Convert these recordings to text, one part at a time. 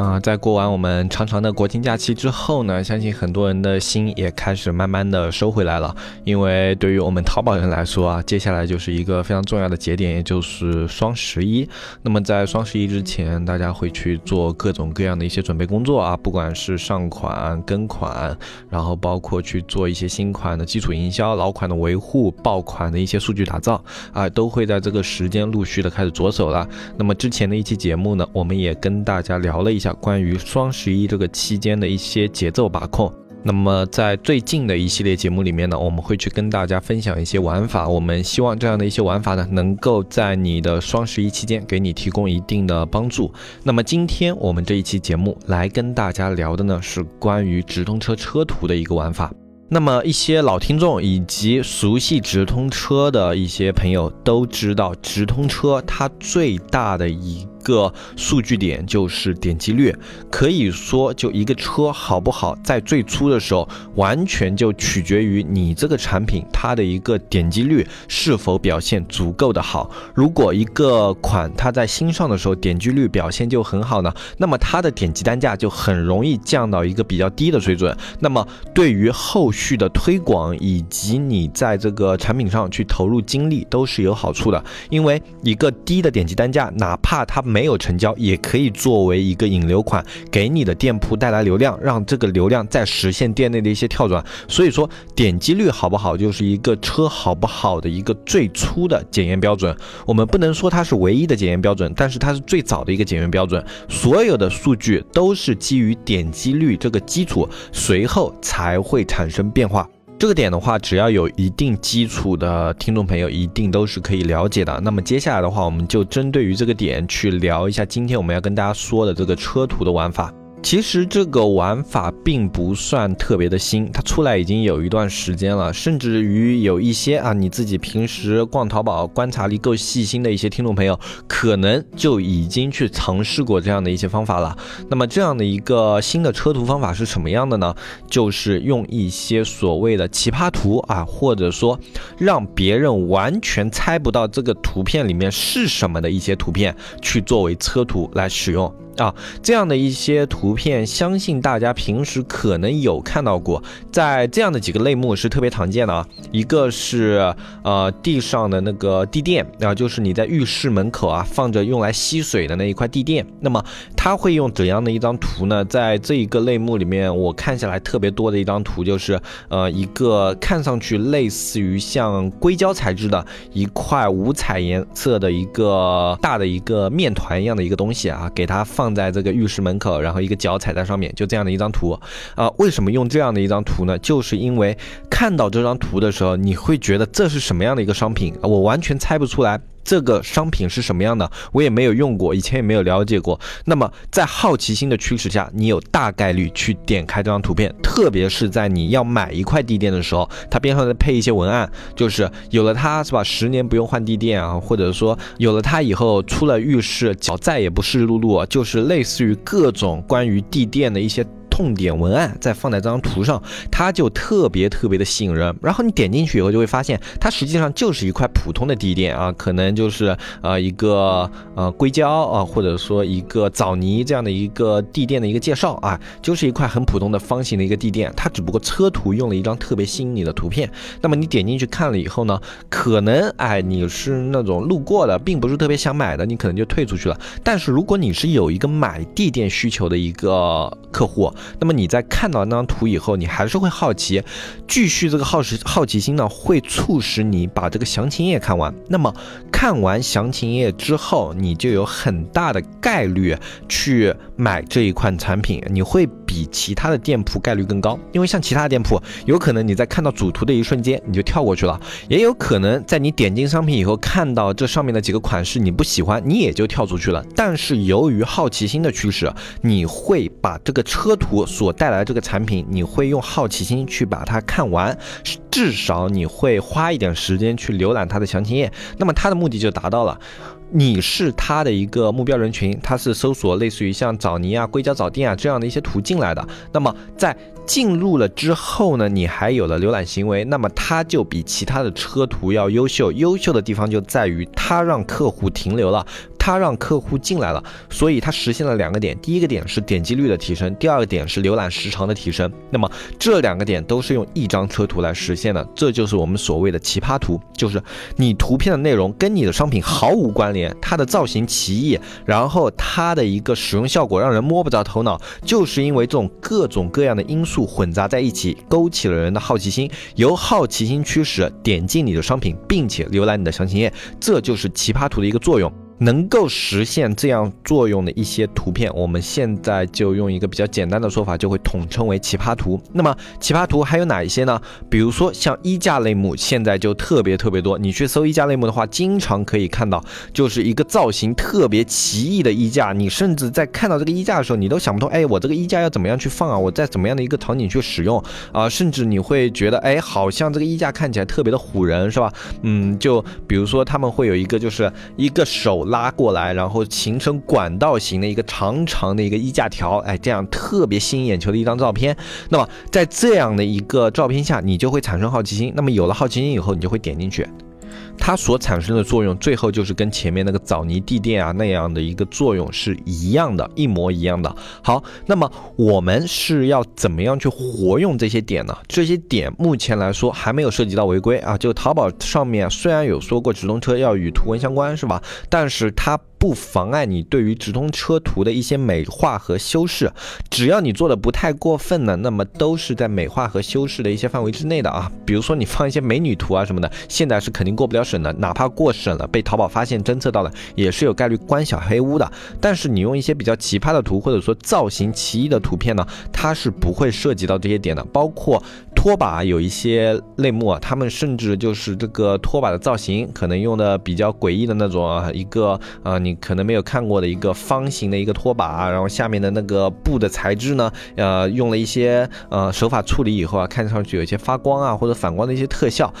啊，在过完我们长长的国庆假期之后呢，相信很多人的心也开始慢慢的收回来了。因为对于我们淘宝人来说啊，接下来就是一个非常重要的节点，也就是双十一。那么在双十一之前，大家会去做各种各样的一些准备工作啊，不管是上款、跟款，然后包括去做一些新款的基础营销、老款的维护、爆款的一些数据打造啊，都会在这个时间陆续的开始着手了。那么之前的一期节目呢，我们也跟大家聊了一下。关于双十一这个期间的一些节奏把控，那么在最近的一系列节目里面呢，我们会去跟大家分享一些玩法。我们希望这样的一些玩法呢，能够在你的双十一期间给你提供一定的帮助。那么今天我们这一期节目来跟大家聊的呢，是关于直通车车图的一个玩法。那么一些老听众以及熟悉直通车的一些朋友都知道，直通车它最大的一。个数据点就是点击率，可以说就一个车好不好，在最初的时候完全就取决于你这个产品它的一个点击率是否表现足够的好。如果一个款它在新上的时候点击率表现就很好呢，那么它的点击单价就很容易降到一个比较低的水准。那么对于后续的推广以及你在这个产品上去投入精力都是有好处的，因为一个低的点击单价，哪怕它没有成交也可以作为一个引流款，给你的店铺带来流量，让这个流量再实现店内的一些跳转。所以说，点击率好不好，就是一个车好不好的一个最初的检验标准。我们不能说它是唯一的检验标准，但是它是最早的一个检验标准。所有的数据都是基于点击率这个基础，随后才会产生变化。这个点的话，只要有一定基础的听众朋友，一定都是可以了解的。那么接下来的话，我们就针对于这个点去聊一下今天我们要跟大家说的这个车图的玩法。其实这个玩法并不算特别的新，它出来已经有一段时间了，甚至于有一些啊，你自己平时逛淘宝观察力够细心的一些听众朋友，可能就已经去尝试过这样的一些方法了。那么这样的一个新的车图方法是什么样的呢？就是用一些所谓的奇葩图啊，或者说让别人完全猜不到这个图片里面是什么的一些图片，去作为车图来使用。啊，这样的一些图片，相信大家平时可能有看到过，在这样的几个类目是特别常见的啊。一个是呃地上的那个地垫啊，就是你在浴室门口啊放着用来吸水的那一块地垫。那么它会用怎样的一张图呢？在这一个类目里面，我看下来特别多的一张图就是呃一个看上去类似于像硅胶材质的一块五彩颜色的一个大的一个面团一样的一个东西啊，给它放。在这个浴室门口，然后一个脚踩在上面，就这样的一张图啊。为什么用这样的一张图呢？就是因为看到这张图的时候，你会觉得这是什么样的一个商品？我完全猜不出来。这个商品是什么样的？我也没有用过，以前也没有了解过。那么在好奇心的驱使下，你有大概率去点开这张图片，特别是在你要买一块地垫的时候，它边上再配一些文案，就是有了它是吧，十年不用换地垫啊，或者说有了它以后出了浴室脚再也不湿漉漉，就是类似于各种关于地垫的一些。重点文案再放在这张图上，它就特别特别的吸引人。然后你点进去以后，就会发现它实际上就是一块普通的地垫啊，可能就是呃一个呃硅胶啊，或者说一个枣泥这样的一个地垫的一个介绍啊，就是一块很普通的方形的一个地垫。它只不过车图用了一张特别吸引你的图片。那么你点进去看了以后呢，可能哎你是那种路过的，并不是特别想买的，你可能就退出去了。但是如果你是有一个买地垫需求的一个客户，那么你在看到那张图以后，你还是会好奇，继续这个好奇好奇心呢，会促使你把这个详情页看完。那么看完详情页之后，你就有很大的概率去买这一款产品，你会比其他的店铺概率更高。因为像其他店铺，有可能你在看到主图的一瞬间你就跳过去了，也有可能在你点进商品以后，看到这上面的几个款式你不喜欢，你也就跳出去了。但是由于好奇心的驱使，你会把这个车图。所带来的这个产品，你会用好奇心去把它看完，至少你会花一点时间去浏览它的详情页，那么它的目的就达到了。你是他的一个目标人群，他是搜索类似于像枣泥啊、硅胶早店啊这样的一些途径来的。那么在进入了之后呢，你还有了浏览行为，那么它就比其他的车图要优秀。优秀的地方就在于它让客户停留了。它让客户进来了，所以它实现了两个点。第一个点是点击率的提升，第二个点是浏览时长的提升。那么这两个点都是用一张车图来实现的，这就是我们所谓的奇葩图，就是你图片的内容跟你的商品毫无关联，它的造型奇异，然后它的一个使用效果让人摸不着头脑，就是因为这种各种各样的因素混杂在一起，勾起了人的好奇心，由好奇心驱使点进你的商品，并且浏览你的详情页，这就是奇葩图的一个作用。能够实现这样作用的一些图片，我们现在就用一个比较简单的说法，就会统称为奇葩图。那么奇葩图还有哪一些呢？比如说像衣架类目，现在就特别特别多。你去搜衣架类目的话，经常可以看到，就是一个造型特别奇异的衣架。你甚至在看到这个衣架的时候，你都想不通，哎，我这个衣架要怎么样去放啊？我在怎么样的一个场景去使用啊？甚至你会觉得，哎，好像这个衣架看起来特别的唬人，是吧？嗯，就比如说他们会有一个，就是一个手。拉过来，然后形成管道型的一个长长的一个衣架条，哎，这样特别吸引眼球的一张照片。那么在这样的一个照片下，你就会产生好奇心。那么有了好奇心以后，你就会点进去。它所产生的作用，最后就是跟前面那个枣泥地垫啊那样的一个作用是一样的，一模一样的。好，那么我们是要怎么样去活用这些点呢？这些点目前来说还没有涉及到违规啊。就淘宝上面虽然有说过直通车要与图文相关，是吧？但是它。不妨碍你对于直通车图的一些美化和修饰，只要你做的不太过分呢，那么都是在美化和修饰的一些范围之内的啊。比如说你放一些美女图啊什么的，现在是肯定过不了审的，哪怕过审了，被淘宝发现侦测到了，也是有概率关小黑屋的。但是你用一些比较奇葩的图，或者说造型奇异的图片呢，它是不会涉及到这些点的。包括拖把有一些类目啊，他们甚至就是这个拖把的造型，可能用的比较诡异的那种啊，一个啊你。你可能没有看过的一个方形的一个拖把，然后下面的那个布的材质呢，呃，用了一些呃手法处理以后啊，看上去有一些发光啊或者反光的一些特效。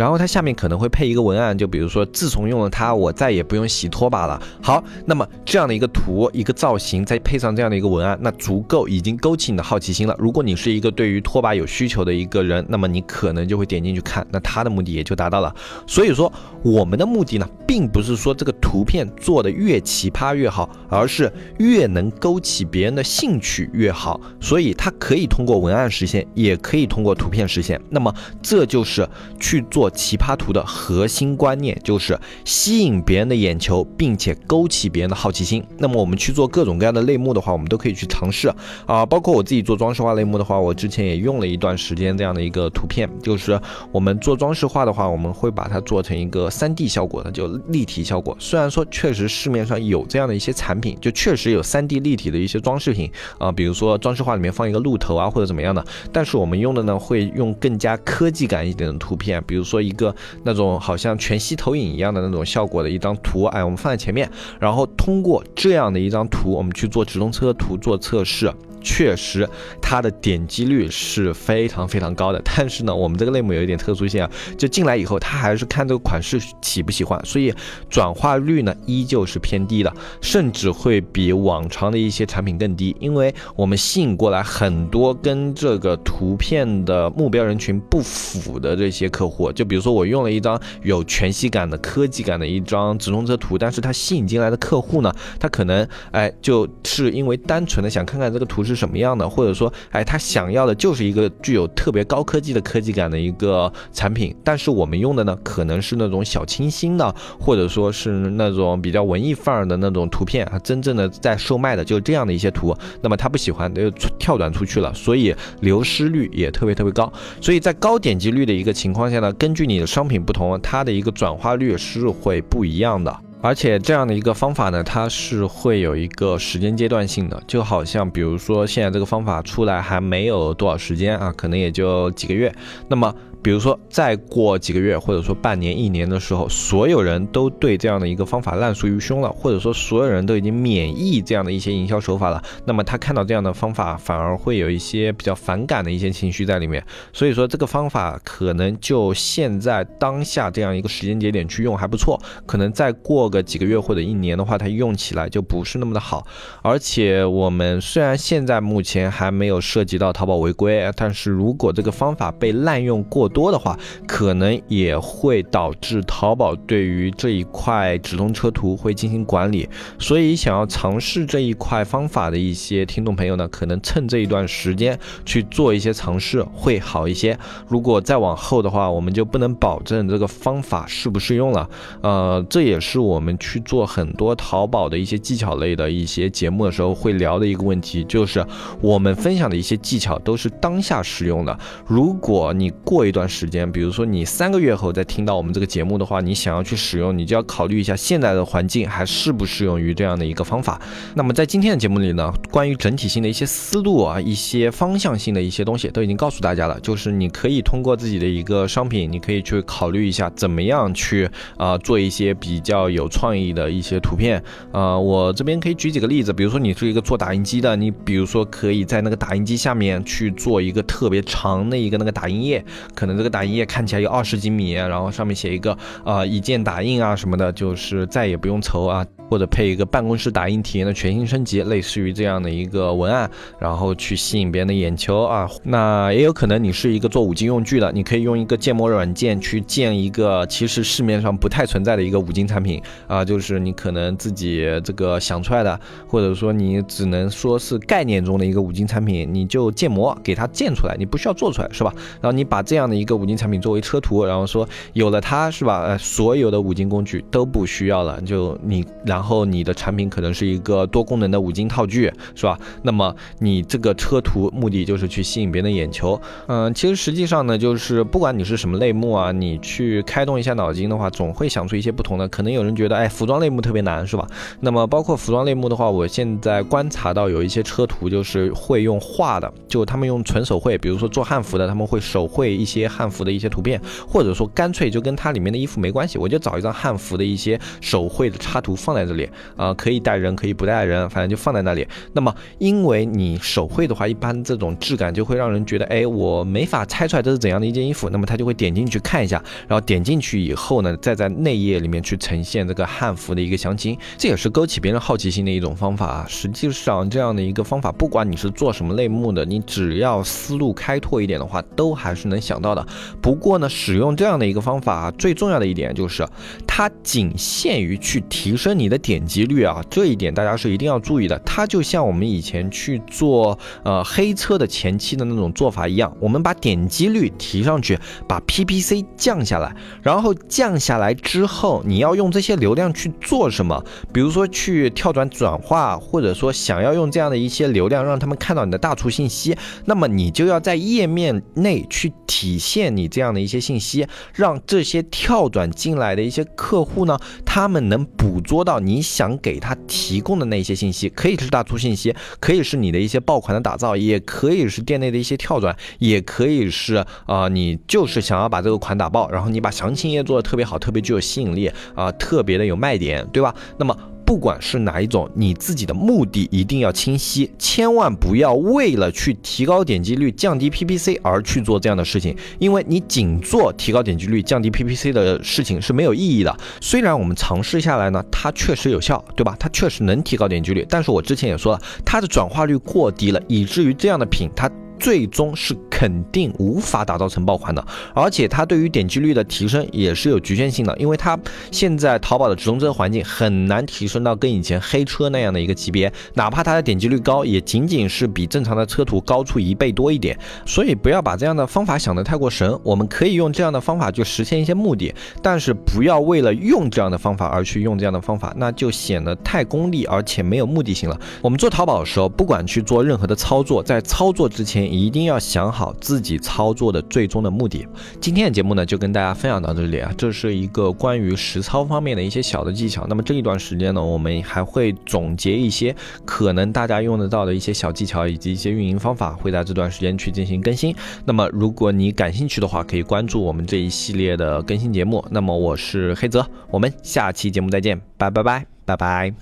然后它下面可能会配一个文案，就比如说，自从用了它，我再也不用洗拖把了。好，那么这样的一个图，一个造型，再配上这样的一个文案，那足够已经勾起你的好奇心了。如果你是一个对于拖把有需求的一个人，那么你可能就会点进去看，那它的目的也就达到了。所以说，我们的目的呢，并不是说这个图片做的越奇葩越好，而是越能勾起别人的兴趣越好。所以它可以通过文案实现，也可以通过图片实现。那么这就是去做。奇葩图的核心观念就是吸引别人的眼球，并且勾起别人的好奇心。那么我们去做各种各样的类目的话，我们都可以去尝试啊。包括我自己做装饰画类目的话，我之前也用了一段时间这样的一个图片，就是我们做装饰画的话，我们会把它做成一个三 D 效果的，就立体效果。虽然说确实市面上有这样的一些产品，就确实有三 D 立体的一些装饰品啊，比如说装饰画里面放一个鹿头啊或者怎么样的，但是我们用的呢会用更加科技感一点的图片，比如做。一个那种好像全息投影一样的那种效果的一张图，哎，我们放在前面，然后通过这样的一张图，我们去做直通车图做测试。确实，它的点击率是非常非常高的。但是呢，我们这个类目有一点特殊性啊，就进来以后，它还是看这个款式喜不喜欢，所以转化率呢依旧是偏低的，甚至会比往常的一些产品更低。因为我们吸引过来很多跟这个图片的目标人群不符的这些客户，就比如说我用了一张有全息感的科技感的一张直通车图，但是它吸引进来的客户呢，他可能哎就是因为单纯的想看看这个图。是什么样的，或者说，哎，他想要的就是一个具有特别高科技的科技感的一个产品，但是我们用的呢，可能是那种小清新的，或者说是那种比较文艺范儿的那种图片啊，真正的在售卖的就是这样的一些图，那么他不喜欢，就跳转出去了，所以流失率也特别特别高，所以在高点击率的一个情况下呢，根据你的商品不同，它的一个转化率是会不一样的。而且这样的一个方法呢，它是会有一个时间阶段性的，就好像比如说现在这个方法出来还没有多少时间啊，可能也就几个月。那么比如说再过几个月，或者说半年、一年的时候，所有人都对这样的一个方法烂熟于胸了，或者说所有人都已经免疫这样的一些营销手法了，那么他看到这样的方法，反而会有一些比较反感的一些情绪在里面。所以说这个方法可能就现在当下这样一个时间节点去用还不错，可能再过个几个月或者一年的话，它用起来就不是那么的好。而且我们虽然现在目前还没有涉及到淘宝违规，但是如果这个方法被滥用过多的话，可能也会导致淘宝对于这一块直通车图会进行管理。所以，想要尝试这一块方法的一些听众朋友呢，可能趁这一段时间去做一些尝试会好一些。如果再往后的话，我们就不能保证这个方法适不适用了。呃，这也是我我们去做很多淘宝的一些技巧类的一些节目的时候会聊的一个问题，就是我们分享的一些技巧都是当下使用的。如果你过一段时间，比如说你三个月后再听到我们这个节目的话，你想要去使用，你就要考虑一下现在的环境还适不适用于这样的一个方法。那么在今天的节目里呢，关于整体性的一些思路啊，一些方向性的一些东西都已经告诉大家了。就是你可以通过自己的一个商品，你可以去考虑一下怎么样去啊做一些比较有创意的一些图片。啊，我这边可以举几个例子，比如说你是一个做打印机的，你比如说可以在那个打印机下面去做一个特别长的一个那个打印页，可能这个打印页看起来有二十几米，然后上面写一个啊一键打印啊什么的，就是再也不用愁啊。或者配一个办公室打印体验的全新升级，类似于这样的一个文案，然后去吸引别人的眼球啊。那也有可能你是一个做五金用具的，你可以用一个建模软件去建一个其实市面上不太存在的一个五金产品啊，就是你可能自己这个想出来的，或者说你只能说是概念中的一个五金产品，你就建模给它建出来，你不需要做出来是吧？然后你把这样的一个五金产品作为车图，然后说有了它是吧？呃，所有的五金工具都不需要了，就你然。然后你的产品可能是一个多功能的五金套具，是吧？那么你这个车图目的就是去吸引别人的眼球。嗯，其实实际上呢，就是不管你是什么类目啊，你去开动一下脑筋的话，总会想出一些不同的。可能有人觉得，哎，服装类目特别难，是吧？那么包括服装类目的话，我现在观察到有一些车图就是会用画的，就他们用纯手绘，比如说做汉服的，他们会手绘一些汉服的一些图片，或者说干脆就跟它里面的衣服没关系，我就找一张汉服的一些手绘的插图放在。这里啊，可以带人，可以不带人，反正就放在那里。那么，因为你手绘的话，一般这种质感就会让人觉得，哎，我没法猜出来这是怎样的一件衣服。那么他就会点进去看一下，然后点进去以后呢，再在内页里面去呈现这个汉服的一个详情。这也是勾起别人好奇心的一种方法啊。实际上，这样的一个方法，不管你是做什么类目的，你只要思路开拓一点的话，都还是能想到的。不过呢，使用这样的一个方法，最重要的一点就是，它仅限于去提升你的。点击率啊，这一点大家是一定要注意的。它就像我们以前去做呃黑车的前期的那种做法一样，我们把点击率提上去，把 PPC 降下来，然后降下来之后，你要用这些流量去做什么？比如说去跳转转化，或者说想要用这样的一些流量让他们看到你的大促信息，那么你就要在页面内去体现你这样的一些信息，让这些跳转进来的一些客户呢，他们能捕捉到你。你想给他提供的那些信息，可以是大促信息，可以是你的一些爆款的打造，也可以是店内的一些跳转，也可以是啊，你就是想要把这个款打爆，然后你把详情页做的特别好，特别具有吸引力啊，特别的有卖点，对吧？那么。不管是哪一种，你自己的目的一定要清晰，千万不要为了去提高点击率、降低 PPC 而去做这样的事情，因为你仅做提高点击率、降低 PPC 的事情是没有意义的。虽然我们尝试下来呢，它确实有效，对吧？它确实能提高点击率，但是我之前也说了，它的转化率过低了，以至于这样的品它。最终是肯定无法打造成爆款的，而且它对于点击率的提升也是有局限性的，因为它现在淘宝的直通车环境很难提升到跟以前黑车那样的一个级别，哪怕它的点击率高，也仅仅是比正常的车图高出一倍多一点。所以不要把这样的方法想得太过神，我们可以用这样的方法去实现一些目的，但是不要为了用这样的方法而去用这样的方法，那就显得太功利而且没有目的性了。我们做淘宝的时候，不管去做任何的操作，在操作之前。一定要想好自己操作的最终的目的。今天的节目呢，就跟大家分享到这里啊，这是一个关于实操方面的一些小的技巧。那么这一段时间呢，我们还会总结一些可能大家用得到的一些小技巧以及一些运营方法，会在这段时间去进行更新。那么如果你感兴趣的话，可以关注我们这一系列的更新节目。那么我是黑泽，我们下期节目再见，拜拜拜拜拜。